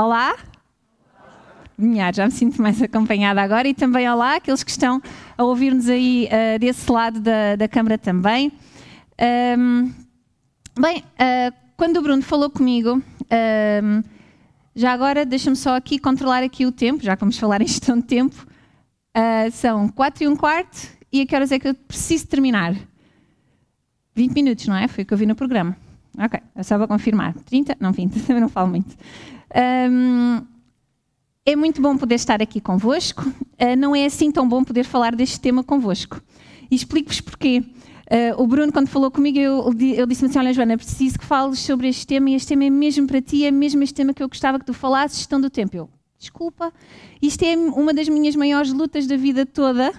Olá. Minha, já me sinto mais acompanhada agora e também olá aqueles que estão a ouvir-nos aí uh, desse lado da, da Câmara também. Um, bem, uh, quando o Bruno falou comigo, um, já agora deixa-me só aqui controlar aqui o tempo, já que vamos falar em gestão de tempo. Uh, são 4 e um quarto e a que horas é que eu preciso terminar? 20 minutos, não é? Foi o que eu vi no programa. Ok, é só para confirmar. 30? Não, 20, também não falo muito. Um, é muito bom poder estar aqui convosco. Uh, não é assim tão bom poder falar deste tema convosco. E explico-vos porquê. Uh, o Bruno, quando falou comigo, eu, eu disse-me assim: Olha, Joana, preciso que fales sobre este tema e este tema é mesmo para ti, é mesmo este tema que eu gostava que tu falasses, gestão do tempo. Eu, desculpa, isto é uma das minhas maiores lutas da vida toda,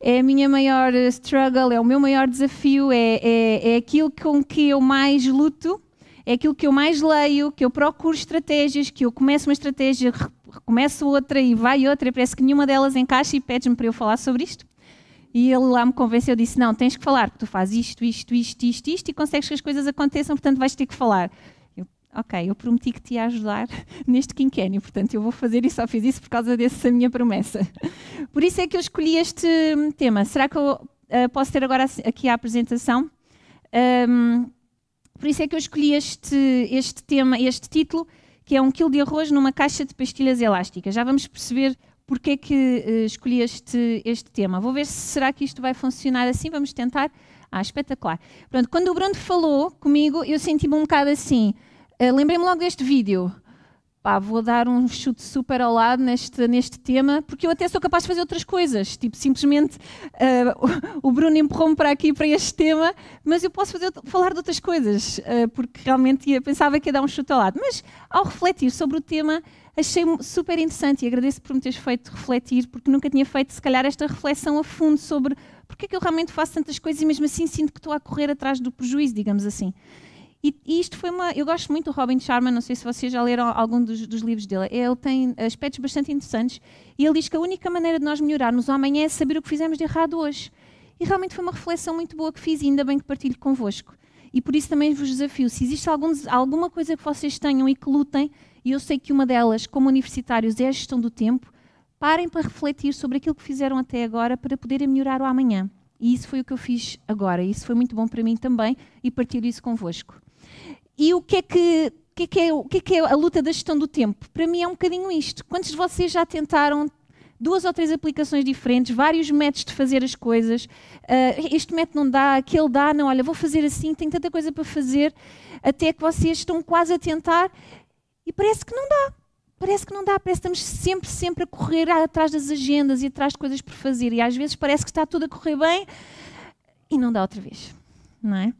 é a minha maior struggle, é o meu maior desafio, é, é, é aquilo com que eu mais luto é aquilo que eu mais leio, que eu procuro estratégias, que eu começo uma estratégia, começo outra e vai outra, e parece que nenhuma delas encaixa e pede-me para eu falar sobre isto. E ele lá me convenceu, disse: Não, tens que falar, porque tu fazes isto, isto, isto, isto, isto, e consegues que as coisas aconteçam, portanto vais ter que falar. Eu, ok, eu prometi que te ia ajudar neste quinquênio, portanto eu vou fazer e só fiz isso por causa dessa minha promessa. Por isso é que eu escolhi este tema. Será que eu uh, posso ter agora aqui a apresentação? Um, por isso é que eu escolhi este, este tema, este título, que é um quilo de arroz numa caixa de pastilhas elásticas. Já vamos perceber porque é que uh, escolhi este, este tema. Vou ver se será que isto vai funcionar assim. Vamos tentar. Ah, espetacular. Pronto, quando o Bruno falou comigo, eu senti-me um bocado assim. Uh, Lembrei-me logo deste vídeo pá, vou dar um chute super ao lado neste, neste tema, porque eu até sou capaz de fazer outras coisas. Tipo, simplesmente uh, o Bruno empurrou-me para aqui, para este tema, mas eu posso fazer, falar de outras coisas, uh, porque realmente ia, pensava que ia dar um chute ao lado. Mas ao refletir sobre o tema, achei super interessante e agradeço por me teres feito refletir, porque nunca tinha feito, se calhar, esta reflexão a fundo sobre porque é que eu realmente faço tantas coisas e mesmo assim sinto que estou a correr atrás do prejuízo, digamos assim. E, e, isto foi uma. Eu gosto muito do Robin Sharma, não sei se vocês já leram algum dos, dos, livros dele. Ele tem aspectos bastante interessantes e ele diz que a única maneira de nós melhorarmos o amanhã é saber o que fizemos de errado hoje. E realmente foi uma reflexão muito boa que fiz e ainda bem que partilho convosco. E por isso também vos desafio: se existe algum, alguma coisa que vocês tenham e que lutem, e eu sei que uma delas, como universitários, é a gestão do tempo, parem para refletir sobre aquilo que fizeram até agora para poderem melhorar o amanhã. E isso foi o que eu fiz agora. E isso foi muito bom para mim também e partilho isso convosco. E o que é que, que, é que, é, o que, é que é a luta da gestão do tempo? Para mim é um bocadinho isto. Quantos de vocês já tentaram duas ou três aplicações diferentes, vários métodos de fazer as coisas. Uh, este método não dá, aquele dá, não, olha, vou fazer assim, tenho tanta coisa para fazer, até que vocês estão quase a tentar e parece que não dá. Parece que não dá, parece que estamos sempre, sempre a correr atrás das agendas e atrás de coisas por fazer. E às vezes parece que está tudo a correr bem e não dá outra vez, não é?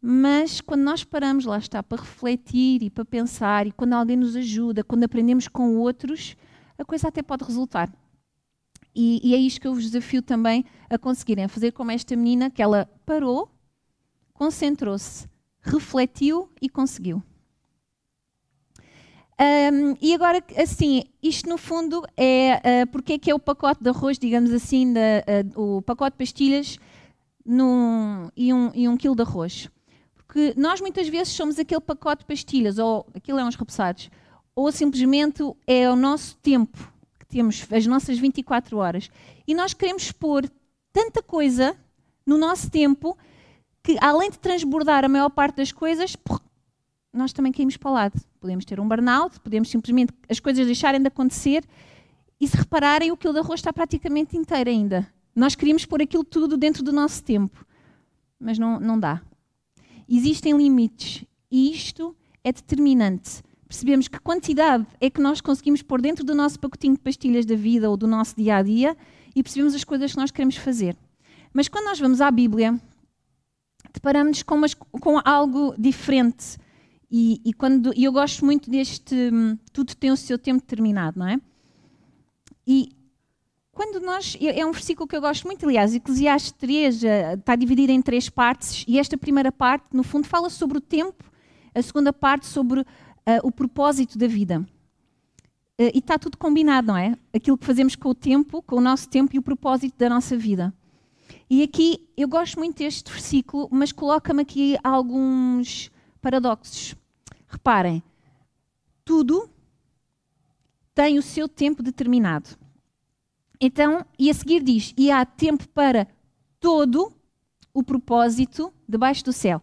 Mas quando nós paramos, lá está, para refletir e para pensar, e quando alguém nos ajuda, quando aprendemos com outros, a coisa até pode resultar. E, e é isto que eu vos desafio também a conseguirem, fazer como esta menina, que ela parou, concentrou-se, refletiu e conseguiu. Um, e agora, assim, isto no fundo é uh, porque é que é o pacote de arroz, digamos assim, da, uh, o pacote de pastilhas num, e, um, e um quilo de arroz. Porque nós muitas vezes somos aquele pacote de pastilhas, ou aquilo é uns repousados, ou simplesmente é o nosso tempo que temos, as nossas 24 horas. E nós queremos pôr tanta coisa no nosso tempo que, além de transbordar a maior parte das coisas, nós também caímos para o lado. Podemos ter um burnout, podemos simplesmente as coisas deixarem de acontecer e se repararem, o quilo de arroz está praticamente inteiro ainda. Nós queríamos pôr aquilo tudo dentro do nosso tempo, mas não, não dá existem limites e isto é determinante. Percebemos que quantidade é que nós conseguimos pôr dentro do nosso pacotinho de pastilhas da vida ou do nosso dia a dia e percebemos as coisas que nós queremos fazer. Mas quando nós vamos à Bíblia, deparamos com, com algo diferente. E, e, quando, e eu gosto muito deste hum, tudo tem o seu tempo determinado, não é? E quando nós. É um versículo que eu gosto muito, aliás, Eclesiastes 3 eh, está dividido em três partes, e esta primeira parte, no fundo, fala sobre o tempo, a segunda parte sobre uh, o propósito da vida. Uh, e está tudo combinado, não é? Aquilo que fazemos com o tempo, com o nosso tempo e o propósito da nossa vida. E aqui eu gosto muito deste versículo, mas coloca-me aqui alguns paradoxos. Reparem, tudo tem o seu tempo determinado. Então, e a seguir diz: e há tempo para todo o propósito debaixo do céu.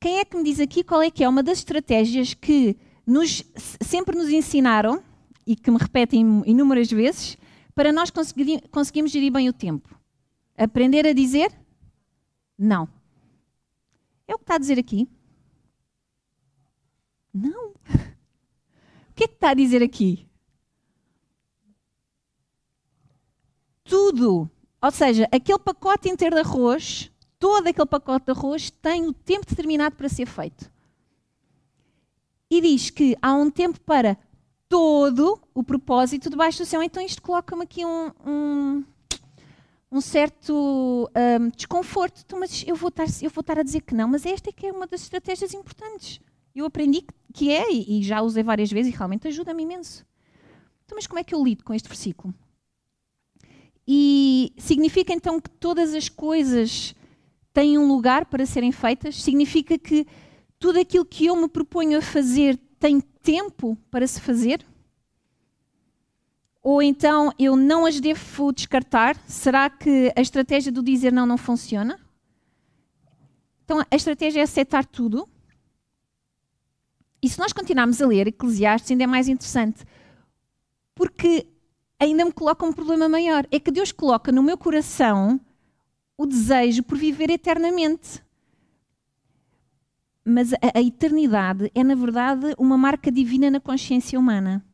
Quem é que me diz aqui qual é que é uma das estratégias que nos, sempre nos ensinaram e que me repetem inúmeras vezes para nós conseguir, conseguirmos gerir bem o tempo? Aprender a dizer não. É o que está a dizer aqui? Não. O que é que está a dizer aqui? Tudo. Ou seja, aquele pacote inteiro de arroz, todo aquele pacote de arroz tem o tempo determinado para ser feito. E diz que há um tempo para todo o propósito debaixo do céu. Então isto coloca-me aqui um, um, um certo um, desconforto. Então, mas eu vou, estar, eu vou estar a dizer que não, mas esta é que é uma das estratégias importantes. Eu aprendi que é, e já usei várias vezes, e realmente ajuda-me imenso. Então, mas como é que eu lido com este versículo? E significa então que todas as coisas têm um lugar para serem feitas? Significa que tudo aquilo que eu me proponho a fazer tem tempo para se fazer? Ou então eu não as devo descartar? Será que a estratégia do dizer não não funciona? Então a estratégia é aceitar tudo. E se nós continuarmos a ler Eclesiastes, ainda é mais interessante. Porque ainda me coloca um problema maior. É que Deus coloca no meu coração o desejo por viver eternamente. Mas a, a eternidade é, na verdade, uma marca divina na consciência humana.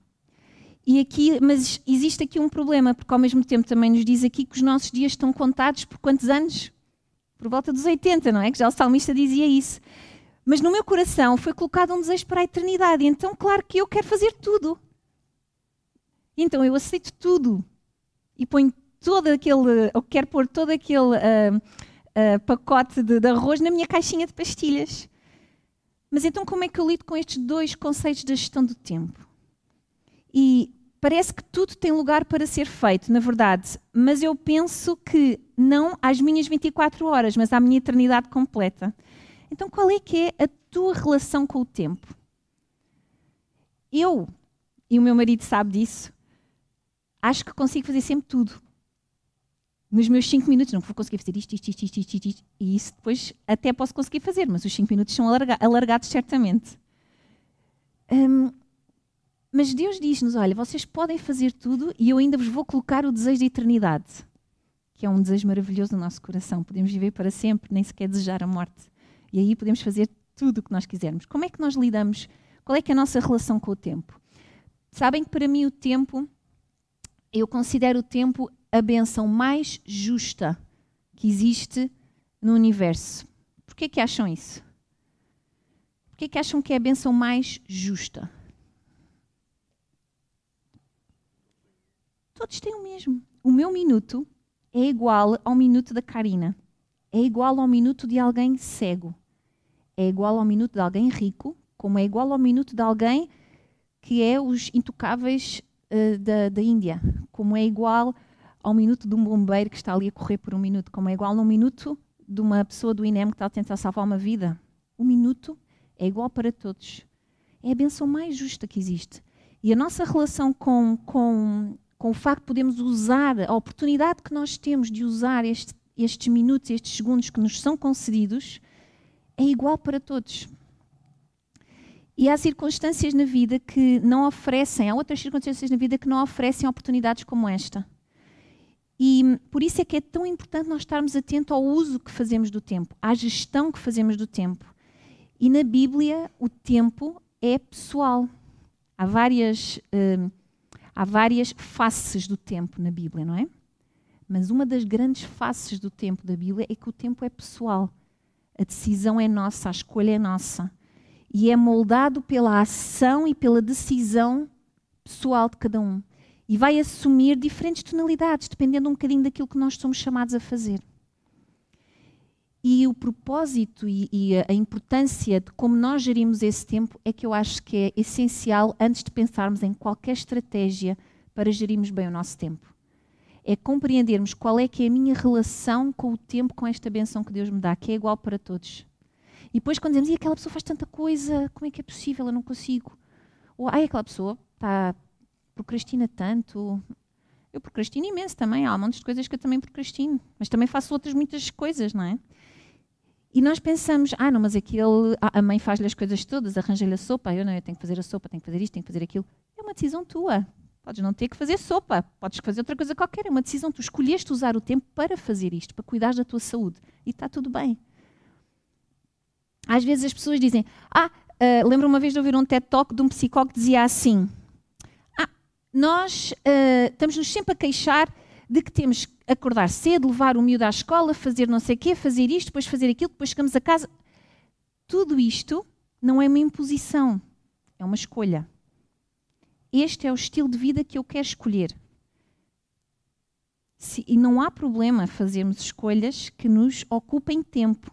E aqui, mas existe aqui um problema, porque ao mesmo tempo também nos diz aqui que os nossos dias estão contados por quantos anos? Por volta dos 80, não é? Que já o salmista dizia isso. Mas no meu coração foi colocado um desejo para a eternidade. Então, claro que eu quero fazer tudo. Então eu aceito tudo e ponho todo aquele, ou quero pôr todo aquele uh, uh, pacote de, de arroz na minha caixinha de pastilhas. Mas então como é que eu lido com estes dois conceitos da gestão do tempo? E parece que tudo tem lugar para ser feito, na verdade, mas eu penso que não às minhas 24 horas, mas à minha eternidade completa. Então, qual é que é a tua relação com o tempo? Eu, e o meu marido sabe disso, acho que consigo fazer sempre tudo. Nos meus 5 minutos, não vou conseguir fazer isto, isto, isto, isto, isto, isto, e isso depois até posso conseguir fazer, mas os 5 minutos são alargados certamente. Hum, mas Deus diz-nos: olha, vocês podem fazer tudo e eu ainda vos vou colocar o desejo de eternidade, que é um desejo maravilhoso no nosso coração. Podemos viver para sempre, nem sequer desejar a morte. E aí podemos fazer tudo o que nós quisermos. Como é que nós lidamos? Qual é que é a nossa relação com o tempo? Sabem que para mim o tempo, eu considero o tempo a benção mais justa que existe no universo. Por que, que acham isso? Por que, que acham que é a benção mais justa? Todos têm o mesmo. O meu minuto é igual ao minuto da Karina. É igual ao minuto de alguém cego. É igual ao minuto de alguém rico, como é igual ao minuto de alguém que é os intocáveis uh, da, da Índia. Como é igual ao minuto de um bombeiro que está ali a correr por um minuto. Como é igual ao minuto de uma pessoa do INEM que está a tentar salvar uma vida. O minuto é igual para todos. É a benção mais justa que existe. E a nossa relação com, com com o facto de podermos usar a oportunidade que nós temos de usar este, estes minutos, estes segundos que nos são concedidos, é igual para todos. E há circunstâncias na vida que não oferecem, há outras circunstâncias na vida que não oferecem oportunidades como esta. E por isso é que é tão importante nós estarmos atentos ao uso que fazemos do tempo, à gestão que fazemos do tempo. E na Bíblia, o tempo é pessoal. Há várias. Uh, Há várias faces do tempo na Bíblia, não é? Mas uma das grandes faces do tempo da Bíblia é que o tempo é pessoal. A decisão é nossa, a escolha é nossa. E é moldado pela ação e pela decisão pessoal de cada um. E vai assumir diferentes tonalidades, dependendo um bocadinho daquilo que nós somos chamados a fazer. E o propósito e, e, a importância de como nós gerimos esse tempo é que eu acho que é essencial antes de pensarmos em qualquer estratégia para gerirmos bem o nosso tempo. É compreendermos qual é que é a minha relação com o tempo, com esta benção que Deus me dá, que é igual para todos. E depois quando dizemos, e aquela pessoa faz tanta coisa, como é que é possível, eu não consigo? Ou, ai, aquela pessoa está procrastina tanto. Eu procrastino imenso também. Há um monte de coisas que eu também procrastino. Mas também faço outras muitas coisas, não é? E nós pensamos, ah, não, mas aquele, a mãe faz-lhe as coisas todas, arranja-lhe a sopa, eu não, eu tenho que fazer a sopa, tenho que fazer isto, tenho que fazer aquilo. É uma decisão tua. Podes não ter que fazer sopa, podes fazer outra coisa qualquer, é uma decisão. Tu escolheste usar o tempo para fazer isto, para cuidar da tua saúde. E está tudo bem. Às vezes as pessoas dizem, ah, uh, lembro uma vez de ouvir um TED Talk de um psicólogo que dizia assim, ah, nós uh, estamos-nos sempre a queixar de que temos que acordar cedo, levar o miúdo à escola, fazer não sei o quê, fazer isto, depois fazer aquilo, depois chegamos a casa. Tudo isto não é uma imposição, é uma escolha. Este é o estilo de vida que eu quero escolher. Se, e não há problema fazermos escolhas que nos ocupem tempo.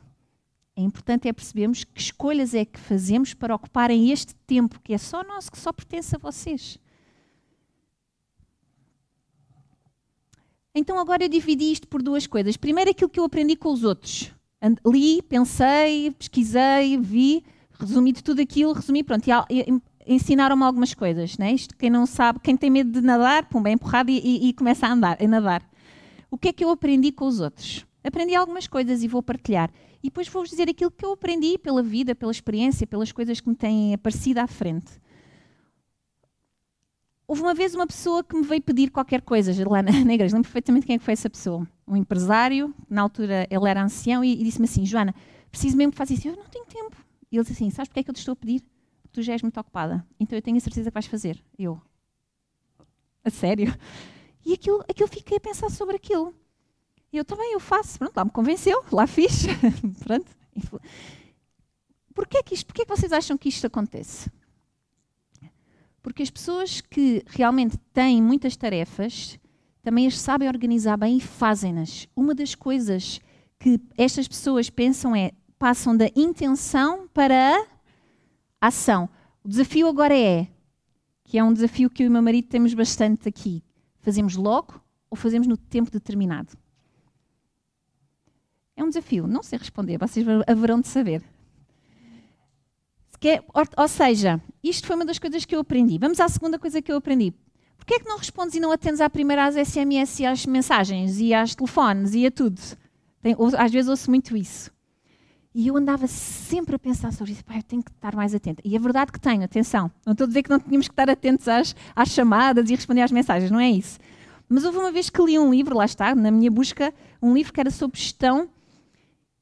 É importante é percebermos que escolhas é que fazemos para ocuparem este tempo que é só nosso, que só pertence a vocês. Então agora eu dividi isto por duas coisas. Primeiro aquilo que eu aprendi com os outros. Li, pensei, pesquisei, vi, resumi de tudo aquilo, resumi, pronto, e ensinaram-me algumas coisas. Né? Isto, quem não sabe, quem tem medo de nadar, pum, é empurrado e, e, e começa a andar, a nadar. O que é que eu aprendi com os outros? Aprendi algumas coisas e vou partilhar. E depois vou-vos dizer aquilo que eu aprendi pela vida, pela experiência, pelas coisas que me têm aparecido à frente. Houve uma vez uma pessoa que me veio pedir qualquer coisa lá na, na igreja, lembro perfeitamente quem é que foi essa pessoa. Um empresário, na altura ele era ancião, e, e disse-me assim: Joana, preciso mesmo que faça isso. Eu não tenho tempo. E ele disse assim: Sabes porque é que eu te estou a pedir? Tu já és muito ocupada, então eu tenho a certeza que vais fazer. Eu, a sério? E aquilo, aquilo fiquei a pensar sobre aquilo. E eu também, eu faço. Pronto, lá me convenceu, lá fiz. Pronto. Porquê que, isto, porquê que vocês acham que isto acontece? Porque as pessoas que realmente têm muitas tarefas também as sabem organizar bem e fazem-nas. Uma das coisas que estas pessoas pensam é passam da intenção para a ação. O desafio agora é, que é um desafio que eu e meu marido temos bastante aqui. Fazemos logo ou fazemos no tempo determinado? É um desafio, não sei responder, vocês haverão de saber. É, ou seja, isto foi uma das coisas que eu aprendi. Vamos à segunda coisa que eu aprendi. Porquê é que não respondes e não atendes à primeira às SMS e às mensagens e às telefones e a tudo? Tem, às vezes ouço muito isso. E eu andava sempre a pensar sobre isso. Pai, eu tenho que estar mais atenta. E é verdade que tenho, atenção. Não estou a dizer que não tínhamos que estar atentos às, às chamadas e responder às mensagens, não é isso. Mas houve uma vez que li um livro, lá está, na minha busca, um livro que era sobre gestão.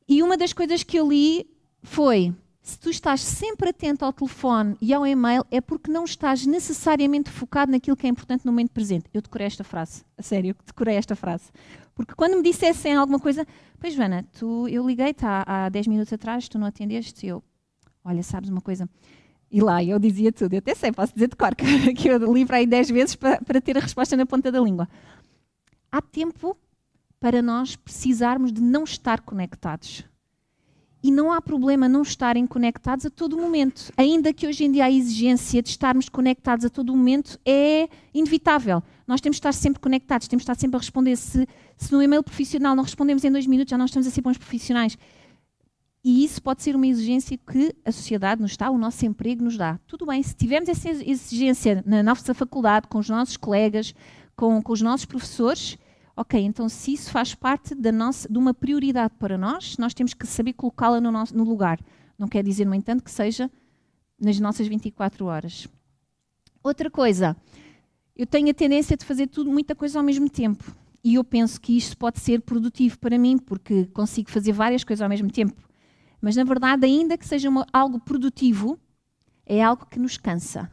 E uma das coisas que eu li foi se tu estás sempre atento ao telefone e ao e-mail, é porque não estás necessariamente focado naquilo que é importante no momento presente. Eu decorei esta frase, a sério, decorei esta frase. Porque quando me dissessem alguma coisa, pois Joana, tu, eu liguei-te há, há 10 minutos atrás, tu não atendeste, eu, olha, sabes uma coisa? E lá eu dizia tudo, eu até sei, posso dizer de cor, que eu livro aí 10 vezes para, para ter a resposta na ponta da língua. Há tempo para nós precisarmos de não estar conectados e não há problema não estarem conectados a todo momento. Ainda que hoje em dia a exigência de estarmos conectados a todo momento é inevitável. Nós temos de estar sempre conectados, temos de estar sempre a responder. Se, se no e-mail profissional não respondemos em dois minutos, já não estamos a ser bons profissionais. E isso pode ser uma exigência que a sociedade nos dá, o nosso emprego nos dá. Tudo bem, se tivermos essa exigência na nossa faculdade, com os nossos colegas, com, com os nossos professores, Ok, então se isso faz parte da nossa, de uma prioridade para nós, nós temos que saber colocá-la no, no lugar. Não quer dizer, no entanto, que seja nas nossas 24 horas. Outra coisa, eu tenho a tendência de fazer tudo, muita coisa ao mesmo tempo. E eu penso que isto pode ser produtivo para mim, porque consigo fazer várias coisas ao mesmo tempo. Mas, na verdade, ainda que seja uma, algo produtivo, é algo que nos cansa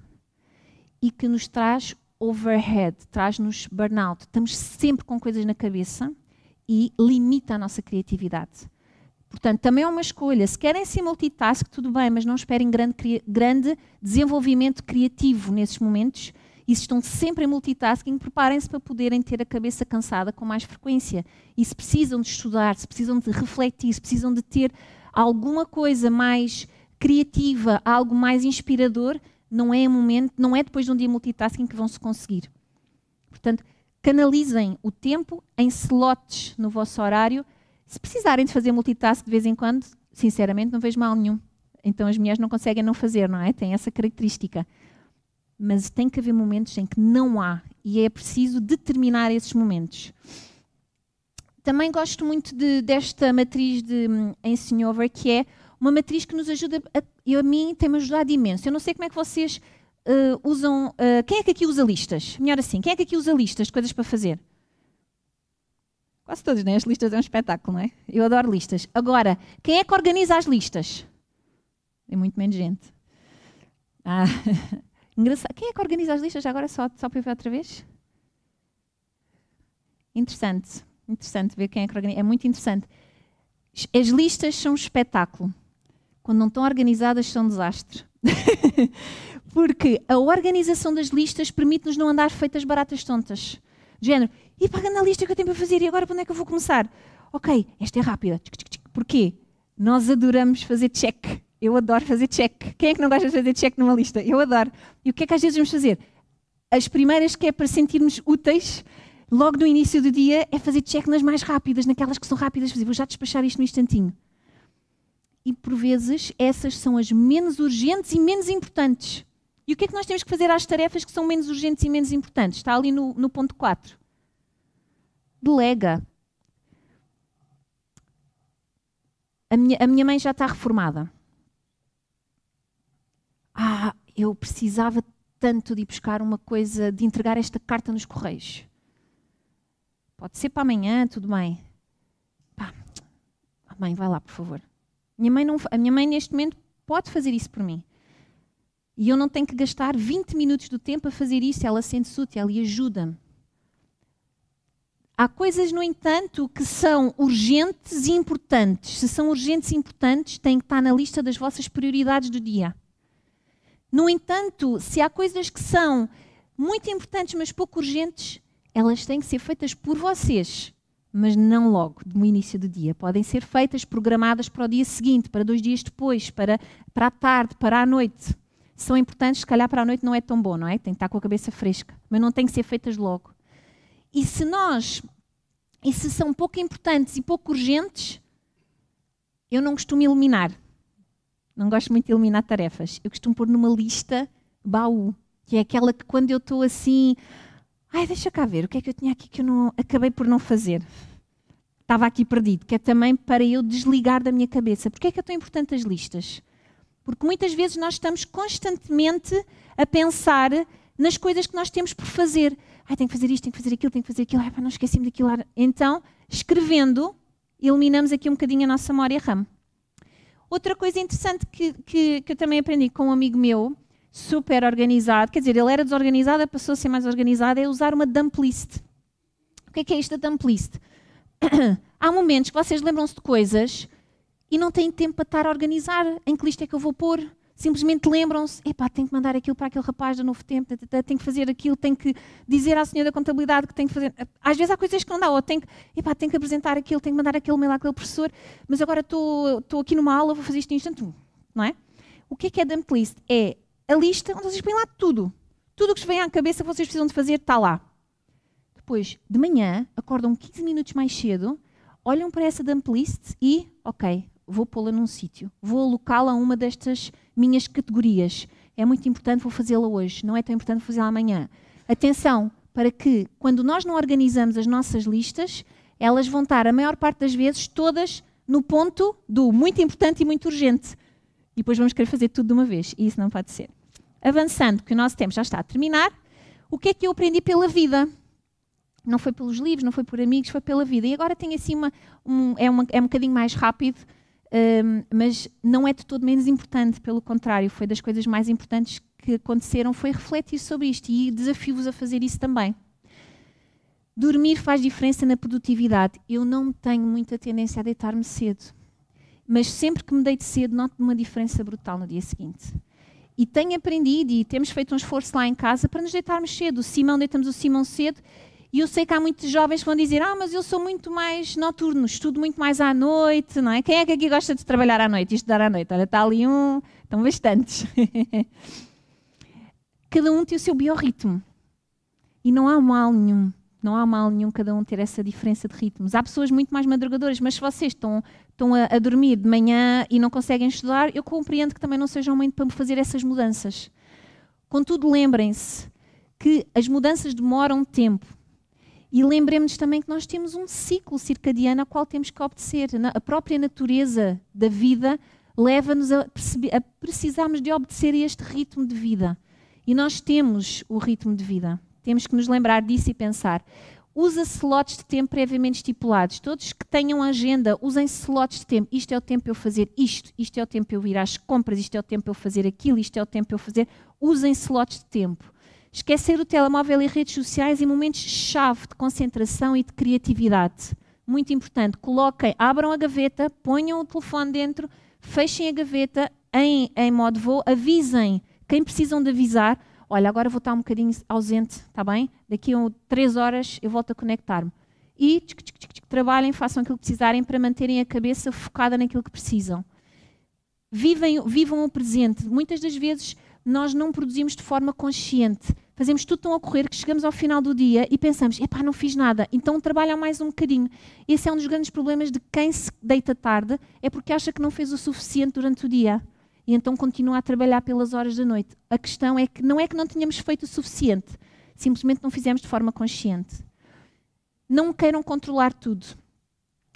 e que nos traz overhead, traz-nos burnout. Estamos sempre com coisas na cabeça e limita a nossa criatividade. Portanto, também é uma escolha. Se querem ser multitask, tudo bem, mas não esperem grande, grande desenvolvimento criativo nesses momentos. E se estão sempre em multitasking, preparem-se para poderem ter a cabeça cansada com mais frequência. E se precisam de estudar, se precisam de refletir, se precisam de ter alguma coisa mais criativa, algo mais inspirador, não é momento, não é depois de um dia multitasking que vão se conseguir. Portanto, canalizem o tempo em slots no vosso horário. Se precisarem de fazer multitask de vez em quando, sinceramente não vejo mal nenhum. Então as mulheres não conseguem não fazer, não é? Tem essa característica. mas tem que haver momentos em que não há e é preciso determinar esses momentos. Também gosto muito de, desta matriz de um, Ensignover, que é uma matriz que nos ajuda, a, a mim tem-me ajudado imenso. Eu não sei como é que vocês uh, usam. Uh, quem é que aqui usa listas? Melhor assim, quem é que aqui usa listas de coisas para fazer? Quase todos, né? As listas é um espetáculo, não é? Eu adoro listas. Agora, quem é que organiza as listas? É muito menos gente. Ah, engraçado. Quem é que organiza as listas? Já agora só, só para ver outra vez? Interessante. Interessante ver quem é que organiza. É muito interessante. As listas são um espetáculo. Quando não estão organizadas, são um desastre. Porque a organização das listas permite-nos não andar feitas baratas tontas. De género, e pagando a lista que eu tenho para fazer, e agora para onde é que eu vou começar? Ok, esta é rápida. Porquê? Nós adoramos fazer check. Eu adoro fazer check. Quem é que não gosta de fazer check numa lista? Eu adoro. E o que é que às vezes vamos fazer? As primeiras que é para sentirmos úteis, logo no início do dia, é fazer check nas mais rápidas, naquelas que são rápidas. Vou já despachar isto no instantinho. E por vezes essas são as menos urgentes e menos importantes. E o que é que nós temos que fazer às tarefas que são menos urgentes e menos importantes? Está ali no, no ponto 4. Delega. A minha, a minha mãe já está reformada. Ah, eu precisava tanto de ir buscar uma coisa, de entregar esta carta nos correios. Pode ser para amanhã, tudo bem. Pá, mãe, vai lá, por favor. Minha mãe não, a minha mãe, neste momento, pode fazer isso por mim. E eu não tenho que gastar 20 minutos do tempo a fazer isso, ela sente-se útil e ajuda-me. Há coisas, no entanto, que são urgentes e importantes. Se são urgentes e importantes, têm que estar na lista das vossas prioridades do dia. No entanto, se há coisas que são muito importantes, mas pouco urgentes, elas têm que ser feitas por vocês, mas não logo, no início do dia. Podem ser feitas, programadas para o dia seguinte, para dois dias depois, para, para a tarde, para a noite são importantes, se calhar para a noite não é tão bom, não é? Tem que estar com a cabeça fresca, mas não tem que ser feitas logo. E se nós, e se são pouco importantes e pouco urgentes, eu não costumo eliminar. Não gosto muito de eliminar tarefas. Eu costumo pôr numa lista baú, que é aquela que quando eu estou assim, ai, deixa cá ver, o que é que eu tinha aqui que eu não acabei por não fazer. Estava aqui perdido, que é também para eu desligar da minha cabeça. Porquê é que é tão importante as listas? Porque muitas vezes nós estamos constantemente a pensar nas coisas que nós temos por fazer. Ai, tenho que fazer isto, tenho que fazer aquilo, tenho que fazer aquilo. Ai, não esqueci-me daquilo. Então, escrevendo, eliminamos aqui um bocadinho a nossa memória RAM. Outra coisa interessante que, que, que eu também aprendi com um amigo meu, super organizado, quer dizer, ele era desorganizado, passou a ser mais organizado, é usar uma dump list. O que é que é isto da dump list? Há momentos que vocês lembram-se de coisas e não têm tempo para estar a organizar em que lista é que eu vou pôr. Simplesmente lembram-se, epá, tenho que mandar aquilo para aquele rapaz do novo tempo, tenho que fazer aquilo, tenho que dizer à senhora da contabilidade que tenho que fazer. Às vezes há coisas que não dá, ou tenho que, epá, tenho que apresentar aquilo, tenho que mandar aquele mail àquele professor, mas agora estou aqui numa aula, vou fazer isto em instante, não é? O que é que é dump list? É a lista onde vocês põem lá tudo. Tudo o que vos vem à cabeça que vocês precisam de fazer está lá. Depois, de manhã, acordam 15 minutos mais cedo, olham para essa dump list e, ok, vou pô-la num sítio, vou alocá-la a uma destas minhas categorias. É muito importante, vou fazê-la hoje, não é tão importante fazê-la amanhã. Atenção, para que quando nós não organizamos as nossas listas, elas vão estar, a maior parte das vezes, todas no ponto do muito importante e muito urgente. E depois vamos querer fazer tudo de uma vez. E isso não pode ser. Avançando, que o nosso tempo já está a terminar, o que é que eu aprendi pela vida? Não foi pelos livros, não foi por amigos, foi pela vida. E agora tenho assim uma, um, é, uma, é um bocadinho mais rápido, um, mas não é de todo menos importante, pelo contrário, foi das coisas mais importantes que aconteceram, foi refletir sobre isto e desafio-vos a fazer isso também. Dormir faz diferença na produtividade. Eu não tenho muita tendência a deitar-me cedo, mas sempre que me deito cedo, noto uma diferença brutal no dia seguinte. E tenho aprendido e temos feito um esforço lá em casa para nos deitarmos cedo. O Simão, deitamos o Simão cedo e eu sei que há muitos jovens que vão dizer: Ah, mas eu sou muito mais noturno, estudo muito mais à noite, não é? Quem é que aqui gosta de trabalhar à noite e estudar à noite? Olha, está ali um, estão bastantes. cada um tem o seu biorritmo. E não há mal nenhum. Não há mal nenhum cada um ter essa diferença de ritmos. Há pessoas muito mais madrugadoras, mas se vocês estão, estão a, a dormir de manhã e não conseguem estudar, eu compreendo que também não sejam muito para fazer essas mudanças Contudo, lembrem-se que as mudanças demoram tempo. E lembremos também que nós temos um ciclo circadiano ao qual temos que obedecer. A própria natureza da vida leva-nos a, a precisarmos de obedecer a este ritmo de vida. E nós temos o ritmo de vida. Temos que nos lembrar disso e pensar. Usa slots de tempo previamente estipulados. Todos que tenham agenda, usem slots de tempo. Isto é o tempo para eu fazer isto, isto é o tempo para eu ir às compras, isto é o tempo para eu fazer aquilo, isto é o tempo para eu fazer. Usem slots de tempo. Esquecer o telemóvel e redes sociais em momentos-chave de concentração e de criatividade. Muito importante. Coloquem, abram a gaveta, ponham o telefone dentro, fechem a gaveta em, em modo voo, avisem quem precisam de avisar. Olha, agora vou estar um bocadinho ausente, está bem? Daqui a três horas eu volto a conectar-me. E tchic, tchic, tchic, trabalhem, façam aquilo que precisarem para manterem a cabeça focada naquilo que precisam. Vivem, vivam o presente. Muitas das vezes nós não produzimos de forma consciente fazemos tudo tão a correr que chegamos ao final do dia e pensamos, epá, não fiz nada, então trabalha mais um bocadinho. Esse é um dos grandes problemas de quem se deita tarde, é porque acha que não fez o suficiente durante o dia. E então continua a trabalhar pelas horas da noite. A questão é que não é que não tínhamos feito o suficiente, simplesmente não fizemos de forma consciente. Não queiram controlar tudo.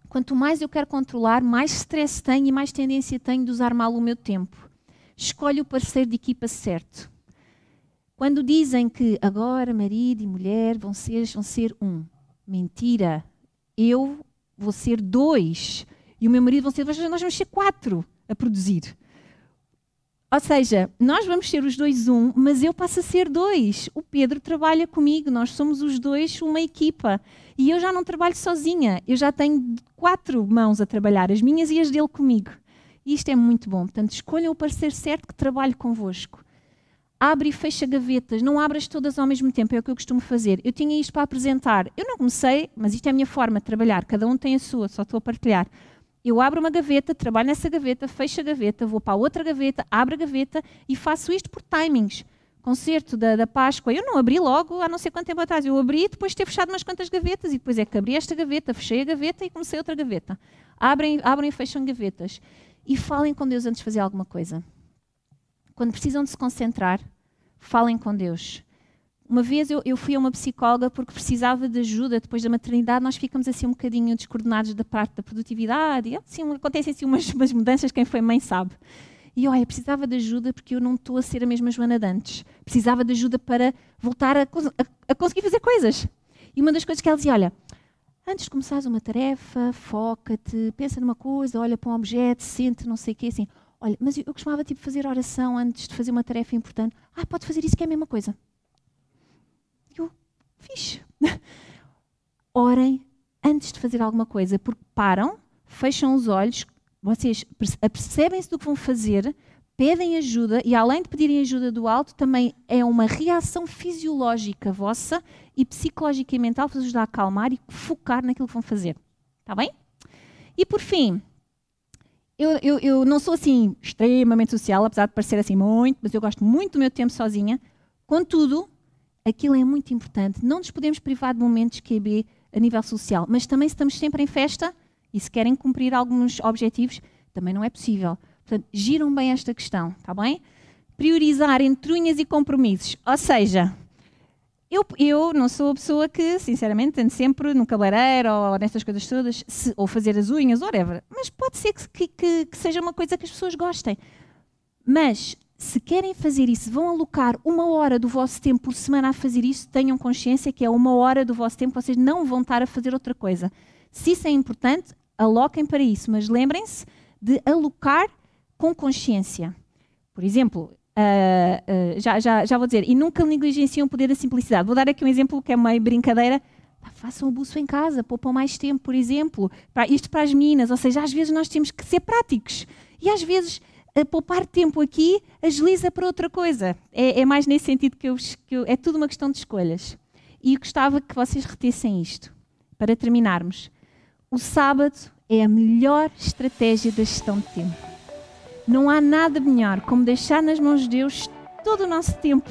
Quanto mais eu quero controlar, mais stress tenho e mais tendência tenho de usar mal o meu tempo. Escolhe o parceiro de equipa certo. Quando dizem que agora marido e mulher vão ser, vão ser um, mentira. Eu vou ser dois e o meu marido vão ser dois, nós vamos ser quatro a produzir. Ou seja, nós vamos ser os dois um, mas eu passo a ser dois. O Pedro trabalha comigo, nós somos os dois uma equipa. E eu já não trabalho sozinha, eu já tenho quatro mãos a trabalhar, as minhas e as dele comigo. E isto é muito bom. Portanto, escolham o parceiro certo que trabalhe convosco abre e fecha gavetas, não abras todas ao mesmo tempo, é o que eu costumo fazer. Eu tinha isto para apresentar. Eu não comecei, mas isto é a minha forma de trabalhar, cada um tem a sua, só estou a partilhar. Eu abro uma gaveta, trabalho nessa gaveta, fecho a gaveta, vou para outra gaveta, abro a gaveta e faço isto por timings. Concerto da, da Páscoa, eu não abri logo há não sei quanto tempo atrás. Eu abri depois de ter fechado umas quantas gavetas e depois é que abri esta gaveta, fechei a gaveta e comecei outra gaveta. Abrem, abrem e fecham gavetas. E falem com Deus antes de fazer alguma coisa quando precisam de se concentrar, falem com Deus. Uma vez eu, eu, fui a uma psicóloga porque precisava de ajuda depois da maternidade, nós ficamos assim um bocadinho descoordenados da parte da produtividade, e assim, acontecem assim umas, umas mudanças, quem foi mãe sabe. E olha, precisava de ajuda porque eu não estou a ser a mesma Joana de antes. Precisava de ajuda para voltar a, a, a conseguir fazer coisas. E uma das coisas que ela dizia, olha, antes de começares uma tarefa, foca-te, pensa numa coisa, olha para um objeto, sente, não sei o quê, assim, Olha, mas eu, eu costumava tipo, fazer oração antes de fazer uma tarefa importante. Ah, pode fazer isso que é a mesma coisa. Fixe. Orem antes de fazer alguma coisa, porque param, fecham os olhos, vocês apercebem-se do que vão fazer, pedem ajuda e, além de pedirem ajuda do alto, também é uma reação fisiológica vossa e psicológica e mental para vos ajudar a acalmar e focar naquilo que vão fazer. Está bem? E por fim, eu, eu, eu, não sou assim extremamente social, apesar de parecer assim muito, mas eu gosto muito do meu tempo sozinha. Contudo, aquilo é muito importante. Não nos podemos privar de momentos QB a nível social, mas também se estamos sempre em festa e se querem cumprir alguns objetivos, também não é possível. Portanto, giram bem esta questão, está bem? Priorizar entre unhas e compromissos. Ou seja, eu, eu não sou a pessoa que, sinceramente, ando sempre no cabeleireiro ou nessas coisas todas, se, ou fazer as unhas, whatever. Mas pode ser que, que, que seja uma coisa que as pessoas gostem. Mas se querem fazer isso, vão alocar uma hora do vosso tempo por semana a fazer isso, tenham consciência que é uma hora do vosso tempo, vocês não vão estar a fazer outra coisa. Se isso é importante, aloquem para isso, mas lembrem-se de alocar com consciência. Por exemplo, Uh, uh, já, já, já vou dizer, e nunca negligenciam o poder da simplicidade. Vou dar aqui um exemplo que é uma brincadeira. façam o buço em casa, poupam mais tempo, por exemplo. Isto para as meninas, ou seja, às vezes nós temos que ser práticos. E às vezes a poupar tempo aqui agiliza para outra coisa. É, é mais nesse sentido que eu, que eu, É tudo uma questão de escolhas. E gostava que vocês retessem isto. Para terminarmos. O sábado é a melhor estratégia da gestão de tempo. Não há nada melhor como deixar nas mãos de Deus todo o nosso tempo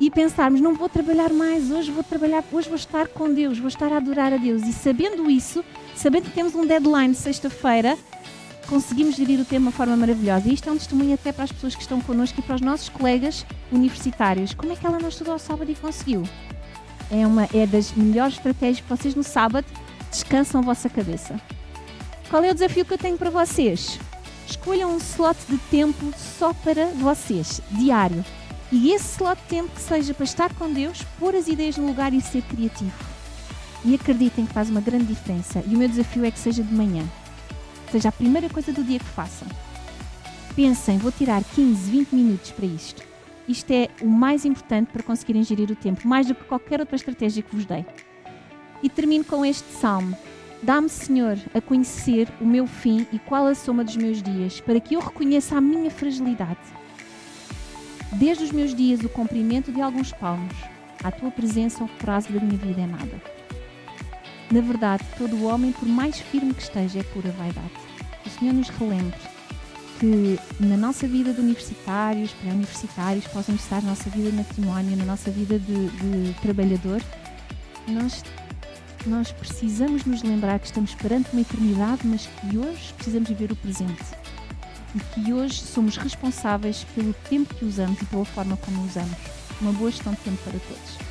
e pensarmos: não vou trabalhar mais, hoje vou trabalhar, hoje vou estar com Deus, vou estar a adorar a Deus. E sabendo isso, sabendo que temos um deadline sexta-feira, conseguimos gerir o tempo de uma forma maravilhosa. E isto é um testemunho até para as pessoas que estão connosco e para os nossos colegas universitários. Como é que ela não estudou ao sábado e conseguiu? É, uma, é das melhores estratégias que vocês no sábado descansam a vossa cabeça. Qual é o desafio que eu tenho para vocês? Escolham um slot de tempo só para vocês, diário. E esse slot de tempo que seja para estar com Deus, pôr as ideias no lugar e ser criativo. E acreditem que faz uma grande diferença. E o meu desafio é que seja de manhã. Seja a primeira coisa do dia que façam. Pensem, vou tirar 15, 20 minutos para isto. Isto é o mais importante para conseguirem gerir o tempo, mais do que qualquer outra estratégia que vos dei. E termino com este salmo. Dá-me, Senhor, a conhecer o meu fim e qual a soma dos meus dias, para que eu reconheça a minha fragilidade. Desde os meus dias, o comprimento de alguns palmos, à tua presença, o prazo da minha vida é nada. Na verdade, todo homem, por mais firme que esteja, é pura vaidade. O Senhor nos relembre que na nossa vida de universitários, pré-universitários, pós-universitários, na nossa vida de matrimónio, na nossa vida de, de trabalhador, nós nós precisamos nos lembrar que estamos perante uma eternidade, mas que hoje precisamos viver o presente. E que hoje somos responsáveis pelo tempo que usamos e pela forma como usamos. Uma boa gestão de tempo para todos.